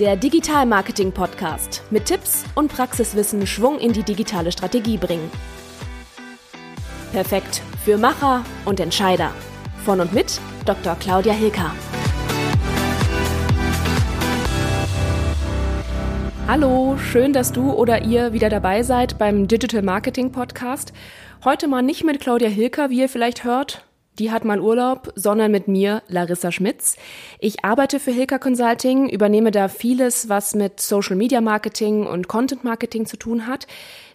der Digital Marketing Podcast mit Tipps und Praxiswissen Schwung in die digitale Strategie bringen. Perfekt für Macher und Entscheider. Von und mit Dr. Claudia Hilker. Hallo, schön, dass du oder ihr wieder dabei seid beim Digital Marketing Podcast. Heute mal nicht mit Claudia Hilker, wie ihr vielleicht hört, die hat mal Urlaub, sondern mit mir, Larissa Schmitz. Ich arbeite für Hilka Consulting, übernehme da vieles, was mit Social Media Marketing und Content Marketing zu tun hat,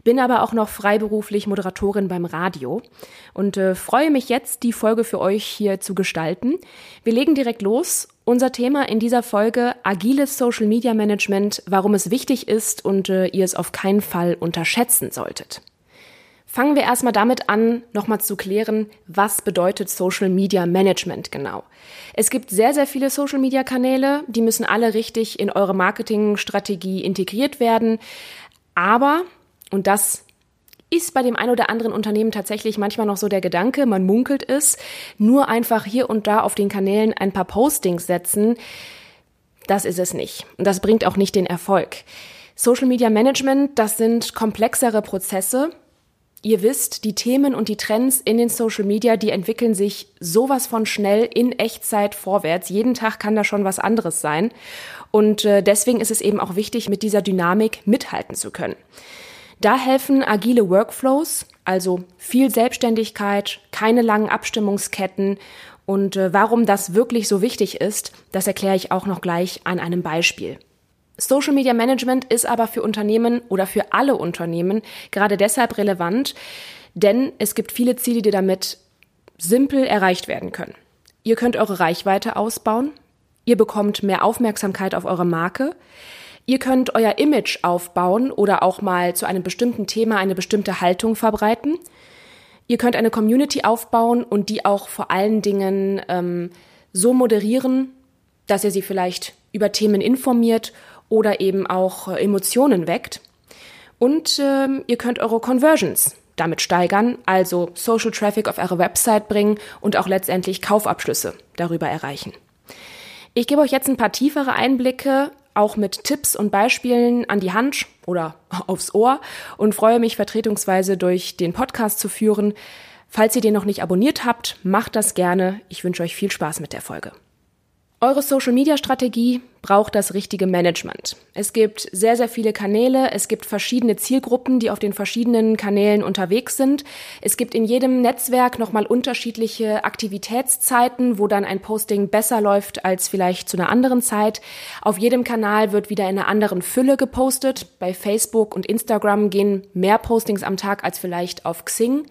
bin aber auch noch freiberuflich Moderatorin beim Radio und äh, freue mich jetzt, die Folge für euch hier zu gestalten. Wir legen direkt los. Unser Thema in dieser Folge agiles Social Media Management, warum es wichtig ist und äh, ihr es auf keinen Fall unterschätzen solltet. Fangen wir erstmal damit an, nochmal zu klären, was bedeutet Social Media Management genau. Es gibt sehr, sehr viele Social Media Kanäle, die müssen alle richtig in eure Marketingstrategie integriert werden. Aber, und das ist bei dem ein oder anderen Unternehmen tatsächlich manchmal noch so der Gedanke, man munkelt es, nur einfach hier und da auf den Kanälen ein paar Postings setzen, das ist es nicht. Und das bringt auch nicht den Erfolg. Social Media Management, das sind komplexere Prozesse, Ihr wisst, die Themen und die Trends in den Social Media, die entwickeln sich sowas von schnell in Echtzeit vorwärts. Jeden Tag kann da schon was anderes sein. Und äh, deswegen ist es eben auch wichtig, mit dieser Dynamik mithalten zu können. Da helfen agile Workflows, also viel Selbstständigkeit, keine langen Abstimmungsketten. Und äh, warum das wirklich so wichtig ist, das erkläre ich auch noch gleich an einem Beispiel. Social Media Management ist aber für Unternehmen oder für alle Unternehmen gerade deshalb relevant, denn es gibt viele Ziele, die damit simpel erreicht werden können. Ihr könnt eure Reichweite ausbauen, ihr bekommt mehr Aufmerksamkeit auf eure Marke, ihr könnt euer Image aufbauen oder auch mal zu einem bestimmten Thema eine bestimmte Haltung verbreiten. Ihr könnt eine Community aufbauen und die auch vor allen Dingen ähm, so moderieren, dass ihr sie vielleicht über Themen informiert oder eben auch äh, Emotionen weckt. Und ähm, ihr könnt eure Conversions damit steigern, also Social Traffic auf eure Website bringen und auch letztendlich Kaufabschlüsse darüber erreichen. Ich gebe euch jetzt ein paar tiefere Einblicke, auch mit Tipps und Beispielen an die Hand oder aufs Ohr und freue mich vertretungsweise durch den Podcast zu führen. Falls ihr den noch nicht abonniert habt, macht das gerne. Ich wünsche euch viel Spaß mit der Folge. Eure Social-Media-Strategie braucht das richtige Management. Es gibt sehr, sehr viele Kanäle, es gibt verschiedene Zielgruppen, die auf den verschiedenen Kanälen unterwegs sind. Es gibt in jedem Netzwerk nochmal unterschiedliche Aktivitätszeiten, wo dann ein Posting besser läuft als vielleicht zu einer anderen Zeit. Auf jedem Kanal wird wieder in einer anderen Fülle gepostet. Bei Facebook und Instagram gehen mehr Postings am Tag als vielleicht auf Xing.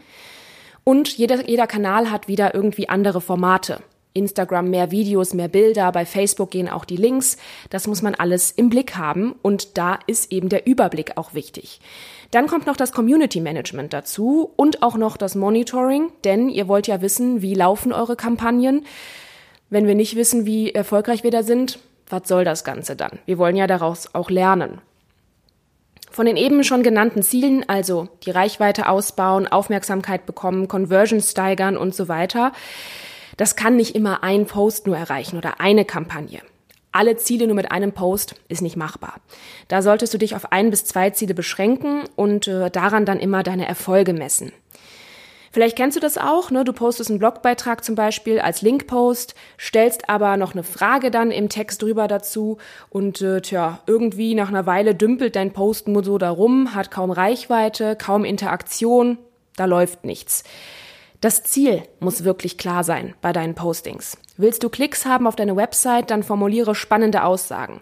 Und jeder, jeder Kanal hat wieder irgendwie andere Formate. Instagram mehr Videos, mehr Bilder, bei Facebook gehen auch die Links. Das muss man alles im Blick haben und da ist eben der Überblick auch wichtig. Dann kommt noch das Community Management dazu und auch noch das Monitoring, denn ihr wollt ja wissen, wie laufen eure Kampagnen. Wenn wir nicht wissen, wie erfolgreich wir da sind, was soll das Ganze dann? Wir wollen ja daraus auch lernen. Von den eben schon genannten Zielen, also die Reichweite ausbauen, Aufmerksamkeit bekommen, Conversions steigern und so weiter, das kann nicht immer ein Post nur erreichen oder eine Kampagne. Alle Ziele nur mit einem Post ist nicht machbar. Da solltest du dich auf ein bis zwei Ziele beschränken und äh, daran dann immer deine Erfolge messen. Vielleicht kennst du das auch, ne? Du postest einen Blogbeitrag zum Beispiel als Linkpost, stellst aber noch eine Frage dann im Text drüber dazu und äh, tja, irgendwie nach einer Weile dümpelt dein Post nur so darum, hat kaum Reichweite, kaum Interaktion, da läuft nichts. Das Ziel muss wirklich klar sein bei deinen Postings. Willst du Klicks haben auf deine Website, dann formuliere spannende Aussagen.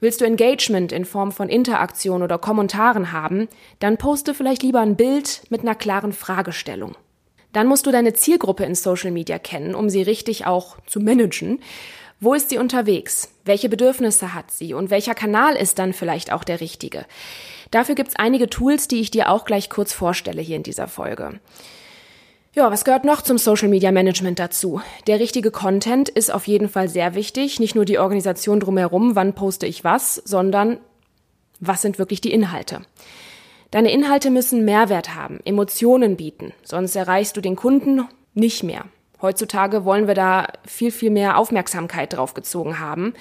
Willst du Engagement in Form von Interaktion oder Kommentaren haben, dann poste vielleicht lieber ein Bild mit einer klaren Fragestellung. Dann musst du deine Zielgruppe in Social Media kennen, um sie richtig auch zu managen. Wo ist sie unterwegs? Welche Bedürfnisse hat sie? Und welcher Kanal ist dann vielleicht auch der richtige? Dafür gibt's einige Tools, die ich dir auch gleich kurz vorstelle hier in dieser Folge. Ja, was gehört noch zum Social Media Management dazu? Der richtige Content ist auf jeden Fall sehr wichtig. Nicht nur die Organisation drumherum, wann poste ich was, sondern was sind wirklich die Inhalte? Deine Inhalte müssen Mehrwert haben, Emotionen bieten, sonst erreichst du den Kunden nicht mehr. Heutzutage wollen wir da viel, viel mehr Aufmerksamkeit drauf gezogen haben.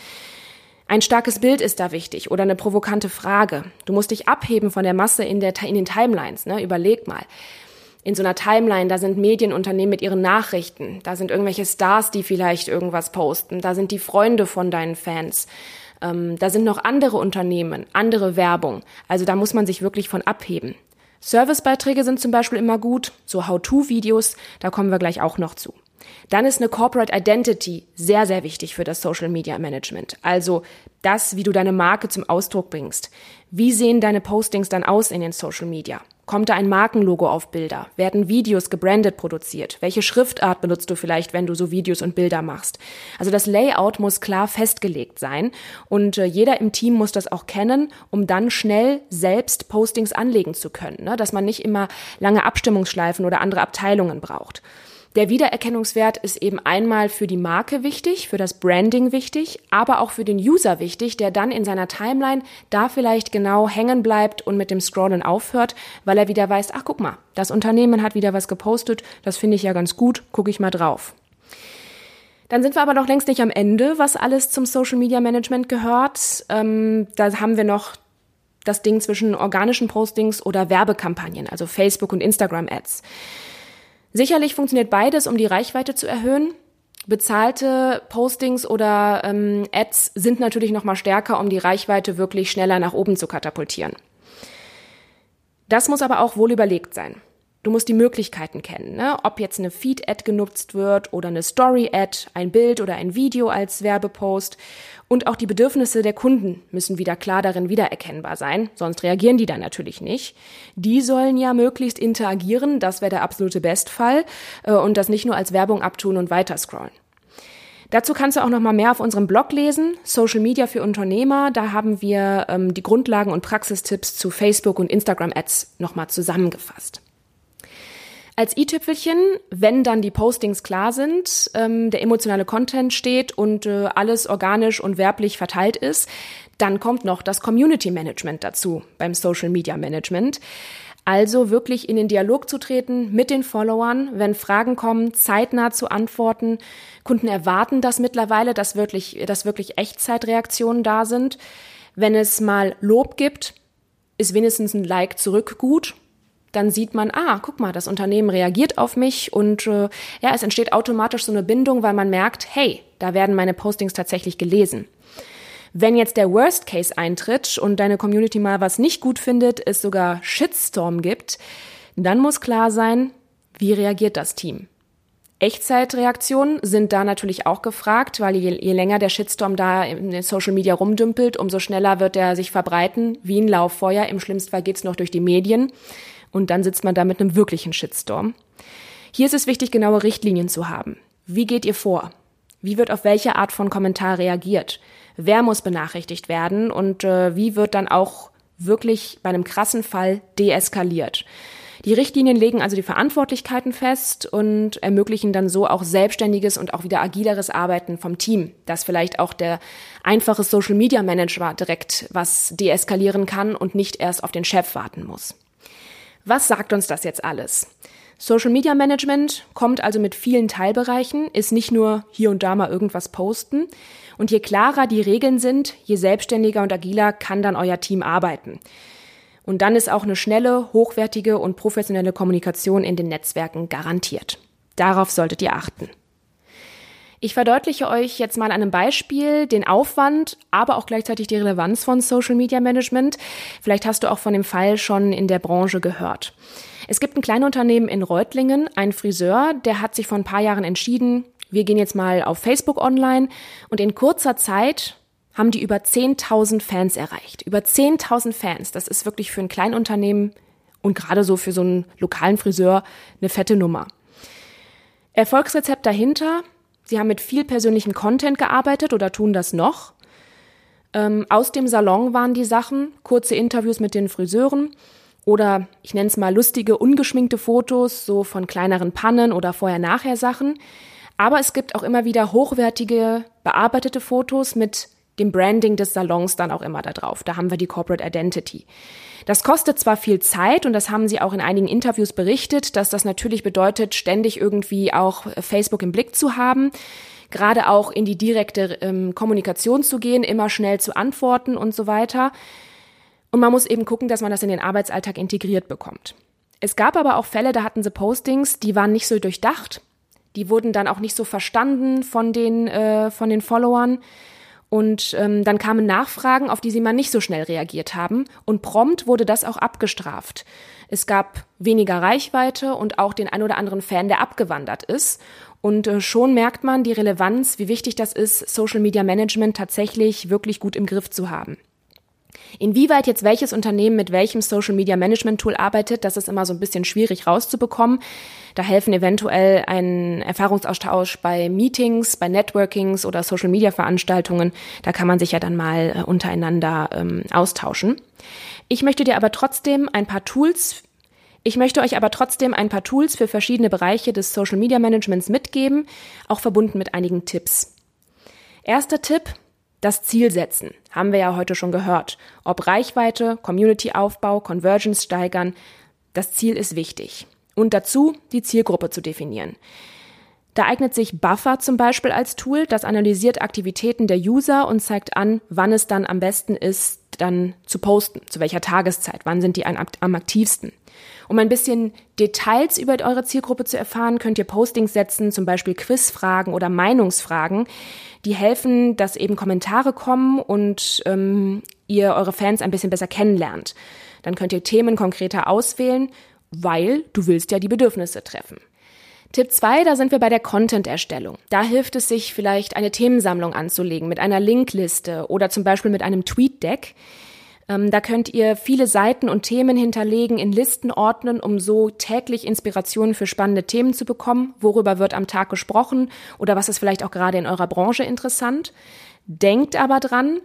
Ein starkes Bild ist da wichtig oder eine provokante Frage. Du musst dich abheben von der Masse in, der, in den Timelines. Ne? Überleg mal. In so einer Timeline, da sind Medienunternehmen mit ihren Nachrichten, da sind irgendwelche Stars, die vielleicht irgendwas posten, da sind die Freunde von deinen Fans, ähm, da sind noch andere Unternehmen, andere Werbung. Also da muss man sich wirklich von abheben. Servicebeiträge sind zum Beispiel immer gut, so How-to-Videos, da kommen wir gleich auch noch zu. Dann ist eine Corporate Identity sehr, sehr wichtig für das Social Media Management. Also das, wie du deine Marke zum Ausdruck bringst. Wie sehen deine Postings dann aus in den Social Media? Kommt da ein Markenlogo auf Bilder? Werden Videos gebrandet produziert? Welche Schriftart benutzt du vielleicht, wenn du so Videos und Bilder machst? Also das Layout muss klar festgelegt sein und äh, jeder im Team muss das auch kennen, um dann schnell selbst Postings anlegen zu können, ne? dass man nicht immer lange Abstimmungsschleifen oder andere Abteilungen braucht. Der Wiedererkennungswert ist eben einmal für die Marke wichtig, für das Branding wichtig, aber auch für den User wichtig, der dann in seiner Timeline da vielleicht genau hängen bleibt und mit dem Scrollen aufhört, weil er wieder weiß, ach guck mal, das Unternehmen hat wieder was gepostet, das finde ich ja ganz gut, gucke ich mal drauf. Dann sind wir aber noch längst nicht am Ende, was alles zum Social Media Management gehört. Ähm, da haben wir noch das Ding zwischen organischen Postings oder Werbekampagnen, also Facebook und Instagram Ads. Sicherlich funktioniert beides, um die Reichweite zu erhöhen. Bezahlte Postings oder ähm, Ads sind natürlich noch mal stärker, um die Reichweite wirklich schneller nach oben zu katapultieren. Das muss aber auch wohl überlegt sein. Du musst die Möglichkeiten kennen, ne? ob jetzt eine Feed-Ad genutzt wird oder eine Story-Ad, ein Bild oder ein Video als Werbepost. Und auch die Bedürfnisse der Kunden müssen wieder klar darin wiedererkennbar sein, sonst reagieren die dann natürlich nicht. Die sollen ja möglichst interagieren, das wäre der absolute Bestfall, äh, und das nicht nur als Werbung abtun und weiterscrollen. Dazu kannst du auch noch mal mehr auf unserem Blog lesen, Social Media für Unternehmer. Da haben wir ähm, die Grundlagen und Praxistipps zu Facebook und Instagram Ads noch mal zusammengefasst. Als i-Tüpfelchen, wenn dann die Postings klar sind, ähm, der emotionale Content steht und äh, alles organisch und werblich verteilt ist, dann kommt noch das Community Management dazu beim Social Media Management. Also wirklich in den Dialog zu treten mit den Followern, wenn Fragen kommen, zeitnah zu antworten. Kunden erwarten das mittlerweile, dass wirklich, dass wirklich Echtzeitreaktionen da sind. Wenn es mal Lob gibt, ist wenigstens ein Like zurück gut dann sieht man, ah, guck mal, das Unternehmen reagiert auf mich und äh, ja, es entsteht automatisch so eine Bindung, weil man merkt, hey, da werden meine Postings tatsächlich gelesen. Wenn jetzt der Worst Case eintritt und deine Community mal was nicht gut findet, es sogar Shitstorm gibt, dann muss klar sein, wie reagiert das Team? Echtzeitreaktionen sind da natürlich auch gefragt, weil je, je, länger der Shitstorm da in den Social Media rumdümpelt, umso schneller wird er sich verbreiten, wie ein Lauffeuer. Im schlimmsten Fall geht's noch durch die Medien und dann sitzt man da mit einem wirklichen Shitstorm. Hier ist es wichtig, genaue Richtlinien zu haben. Wie geht ihr vor? Wie wird auf welche Art von Kommentar reagiert? Wer muss benachrichtigt werden? Und äh, wie wird dann auch wirklich bei einem krassen Fall deeskaliert? Die Richtlinien legen also die Verantwortlichkeiten fest und ermöglichen dann so auch selbstständiges und auch wieder agileres Arbeiten vom Team, dass vielleicht auch der einfache Social Media Manager direkt was deeskalieren kann und nicht erst auf den Chef warten muss. Was sagt uns das jetzt alles? Social Media Management kommt also mit vielen Teilbereichen, ist nicht nur hier und da mal irgendwas posten. Und je klarer die Regeln sind, je selbstständiger und agiler kann dann euer Team arbeiten. Und dann ist auch eine schnelle, hochwertige und professionelle Kommunikation in den Netzwerken garantiert. Darauf solltet ihr achten. Ich verdeutliche euch jetzt mal an einem Beispiel den Aufwand, aber auch gleichzeitig die Relevanz von Social Media Management. Vielleicht hast du auch von dem Fall schon in der Branche gehört. Es gibt ein Kleinunternehmen in Reutlingen, ein Friseur, der hat sich vor ein paar Jahren entschieden, wir gehen jetzt mal auf Facebook online und in kurzer Zeit haben die über 10.000 Fans erreicht. Über 10.000 Fans, das ist wirklich für ein Kleinunternehmen und gerade so für so einen lokalen Friseur eine fette Nummer. Erfolgsrezept dahinter, Sie haben mit viel persönlichem Content gearbeitet oder tun das noch. Ähm, aus dem Salon waren die Sachen, kurze Interviews mit den Friseuren oder ich nenne es mal lustige, ungeschminkte Fotos, so von kleineren Pannen oder vorher-nachher Sachen. Aber es gibt auch immer wieder hochwertige, bearbeitete Fotos mit dem Branding des Salons dann auch immer da drauf. Da haben wir die Corporate Identity. Das kostet zwar viel Zeit und das haben sie auch in einigen Interviews berichtet, dass das natürlich bedeutet, ständig irgendwie auch Facebook im Blick zu haben. gerade auch in die direkte ähm, Kommunikation zu gehen, immer schnell zu antworten und so weiter. Und man muss eben gucken, dass man das in den Arbeitsalltag integriert bekommt. Es gab aber auch Fälle, da hatten sie Postings, die waren nicht so durchdacht. Die wurden dann auch nicht so verstanden von den, äh, von den Followern. Und ähm, dann kamen Nachfragen, auf die sie mal nicht so schnell reagiert haben. Und prompt wurde das auch abgestraft. Es gab weniger Reichweite und auch den ein oder anderen Fan, der abgewandert ist. Und äh, schon merkt man die Relevanz, wie wichtig das ist, Social Media Management tatsächlich wirklich gut im Griff zu haben. Inwieweit jetzt welches Unternehmen mit welchem Social Media Management Tool arbeitet, das ist immer so ein bisschen schwierig rauszubekommen. Da helfen eventuell ein Erfahrungsaustausch bei Meetings, bei Networkings oder Social Media Veranstaltungen. Da kann man sich ja dann mal äh, untereinander ähm, austauschen. Ich möchte dir aber trotzdem ein paar Tools ich möchte euch aber trotzdem ein paar Tools für verschiedene Bereiche des Social Media Managements mitgeben, auch verbunden mit einigen Tipps. Erster Tipp, das Ziel setzen, haben wir ja heute schon gehört. Ob Reichweite, Community-Aufbau, Convergence steigern, das Ziel ist wichtig. Und dazu die Zielgruppe zu definieren. Da eignet sich Buffer zum Beispiel als Tool, das analysiert Aktivitäten der User und zeigt an, wann es dann am besten ist, dann zu posten, zu welcher Tageszeit, wann sind die am aktivsten. Um ein bisschen Details über eure Zielgruppe zu erfahren, könnt ihr Postings setzen, zum Beispiel Quizfragen oder Meinungsfragen, die helfen, dass eben Kommentare kommen und ähm, ihr eure Fans ein bisschen besser kennenlernt. Dann könnt ihr Themen konkreter auswählen, weil du willst ja die Bedürfnisse treffen. Tipp 2, da sind wir bei der Content-Erstellung. Da hilft es sich vielleicht eine Themensammlung anzulegen mit einer Linkliste oder zum Beispiel mit einem Tweet-Deck. Ähm, da könnt ihr viele Seiten und Themen hinterlegen, in Listen ordnen, um so täglich Inspirationen für spannende Themen zu bekommen. Worüber wird am Tag gesprochen oder was ist vielleicht auch gerade in eurer Branche interessant? Denkt aber dran,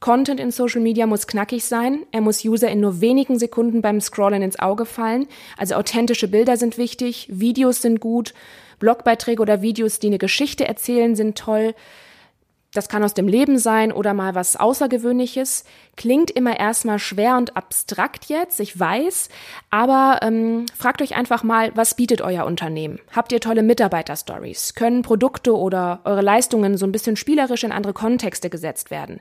Content in Social Media muss knackig sein. Er muss User in nur wenigen Sekunden beim Scrollen ins Auge fallen. Also authentische Bilder sind wichtig, Videos sind gut, Blogbeiträge oder Videos, die eine Geschichte erzählen, sind toll. Das kann aus dem Leben sein oder mal was Außergewöhnliches. Klingt immer erstmal schwer und abstrakt jetzt, ich weiß, aber ähm, fragt euch einfach mal, was bietet euer Unternehmen? Habt ihr tolle Mitarbeiterstories? Können Produkte oder eure Leistungen so ein bisschen spielerisch in andere Kontexte gesetzt werden?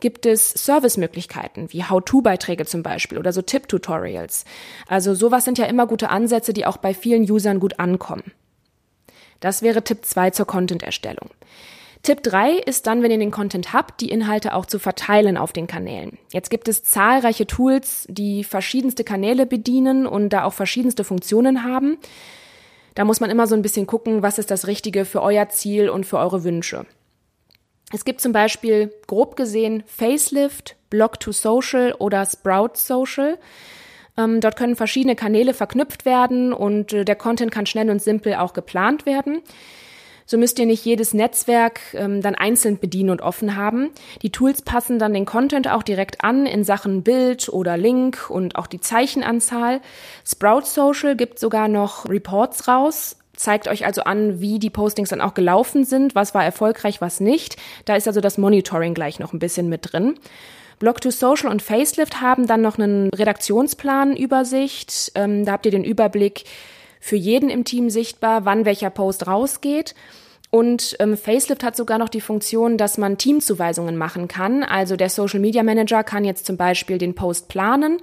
Gibt es Servicemöglichkeiten wie How-to-Beiträge zum Beispiel oder so Tipp-Tutorials? Also sowas sind ja immer gute Ansätze, die auch bei vielen Usern gut ankommen. Das wäre Tipp 2 zur Content-Erstellung. Tipp 3 ist dann, wenn ihr den Content habt, die Inhalte auch zu verteilen auf den Kanälen. Jetzt gibt es zahlreiche Tools, die verschiedenste Kanäle bedienen und da auch verschiedenste Funktionen haben. Da muss man immer so ein bisschen gucken, was ist das Richtige für euer Ziel und für eure Wünsche. Es gibt zum Beispiel grob gesehen Facelift, Block to Social oder Sprout Social. Ähm, dort können verschiedene Kanäle verknüpft werden und äh, der Content kann schnell und simpel auch geplant werden. So müsst ihr nicht jedes Netzwerk ähm, dann einzeln bedienen und offen haben. Die Tools passen dann den Content auch direkt an in Sachen Bild oder Link und auch die Zeichenanzahl. Sprout Social gibt sogar noch Reports raus, zeigt euch also an, wie die Postings dann auch gelaufen sind, was war erfolgreich, was nicht. Da ist also das Monitoring gleich noch ein bisschen mit drin. Blog to Social und Facelift haben dann noch einen Redaktionsplan Übersicht. Ähm, da habt ihr den Überblick, für jeden im Team sichtbar, wann welcher Post rausgeht. Und ähm, Facelift hat sogar noch die Funktion, dass man Teamzuweisungen machen kann. Also der Social Media Manager kann jetzt zum Beispiel den Post planen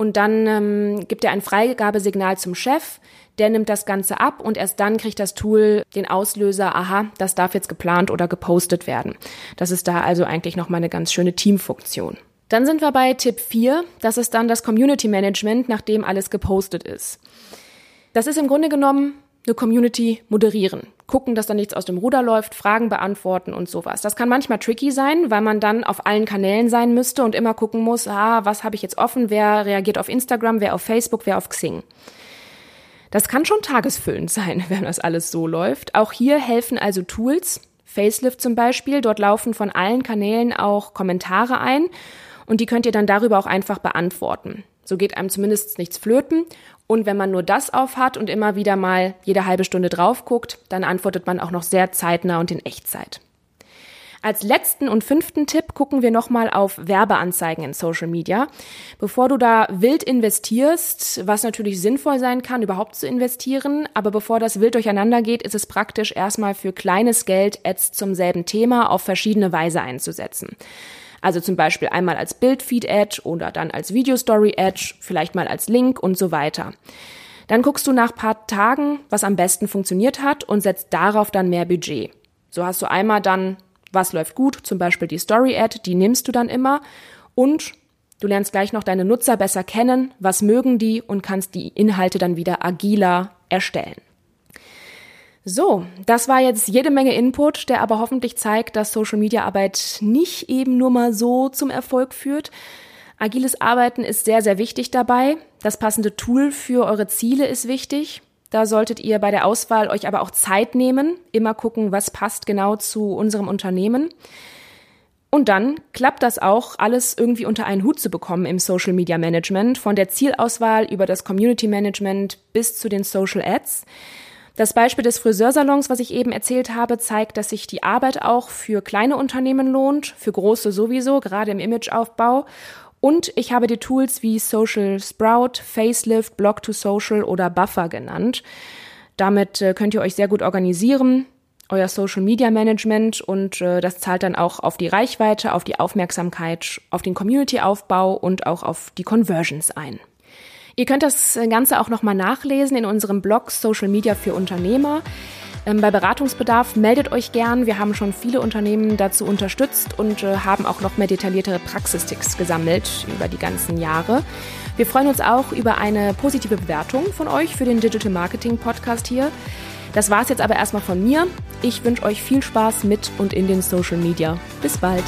und dann ähm, gibt er ein Freigabesignal zum Chef. Der nimmt das Ganze ab und erst dann kriegt das Tool den Auslöser, aha, das darf jetzt geplant oder gepostet werden. Das ist da also eigentlich nochmal eine ganz schöne Teamfunktion. Dann sind wir bei Tipp 4. Das ist dann das Community Management, nachdem alles gepostet ist. Das ist im Grunde genommen eine Community moderieren. Gucken, dass da nichts aus dem Ruder läuft, Fragen beantworten und sowas. Das kann manchmal tricky sein, weil man dann auf allen Kanälen sein müsste und immer gucken muss, ah, was habe ich jetzt offen, wer reagiert auf Instagram, wer auf Facebook, wer auf Xing. Das kann schon tagesfüllend sein, wenn das alles so läuft. Auch hier helfen also Tools, Facelift zum Beispiel. Dort laufen von allen Kanälen auch Kommentare ein und die könnt ihr dann darüber auch einfach beantworten. So geht einem zumindest nichts flöten. Und wenn man nur das aufhat und immer wieder mal jede halbe Stunde drauf guckt, dann antwortet man auch noch sehr zeitnah und in Echtzeit. Als letzten und fünften Tipp gucken wir nochmal auf Werbeanzeigen in Social Media. Bevor du da wild investierst, was natürlich sinnvoll sein kann, überhaupt zu investieren, aber bevor das wild durcheinander geht, ist es praktisch erstmal für kleines Geld Ads zum selben Thema auf verschiedene Weise einzusetzen. Also zum Beispiel einmal als Bildfeed-Ad oder dann als Video-Story-Ad, vielleicht mal als Link und so weiter. Dann guckst du nach paar Tagen, was am besten funktioniert hat und setzt darauf dann mehr Budget. So hast du einmal dann was läuft gut, zum Beispiel die Story-Ad, die nimmst du dann immer und du lernst gleich noch deine Nutzer besser kennen, was mögen die und kannst die Inhalte dann wieder agiler erstellen. So, das war jetzt jede Menge Input, der aber hoffentlich zeigt, dass Social Media Arbeit nicht eben nur mal so zum Erfolg führt. Agiles Arbeiten ist sehr, sehr wichtig dabei. Das passende Tool für eure Ziele ist wichtig. Da solltet ihr bei der Auswahl euch aber auch Zeit nehmen, immer gucken, was passt genau zu unserem Unternehmen. Und dann klappt das auch, alles irgendwie unter einen Hut zu bekommen im Social Media Management, von der Zielauswahl über das Community Management bis zu den Social Ads. Das Beispiel des Friseursalons, was ich eben erzählt habe, zeigt, dass sich die Arbeit auch für kleine Unternehmen lohnt, für große sowieso, gerade im Imageaufbau. Und ich habe die Tools wie Social Sprout, Facelift, Block to Social oder Buffer genannt. Damit äh, könnt ihr euch sehr gut organisieren, euer Social Media Management und äh, das zahlt dann auch auf die Reichweite, auf die Aufmerksamkeit, auf den Community-Aufbau und auch auf die Conversions ein. Ihr könnt das Ganze auch nochmal nachlesen in unserem Blog Social Media für Unternehmer. Ähm, bei Beratungsbedarf meldet euch gern. Wir haben schon viele Unternehmen dazu unterstützt und äh, haben auch noch mehr detailliertere Praxistipps gesammelt über die ganzen Jahre. Wir freuen uns auch über eine positive Bewertung von euch für den Digital Marketing Podcast hier. Das war es jetzt aber erstmal von mir. Ich wünsche euch viel Spaß mit und in den Social Media. Bis bald.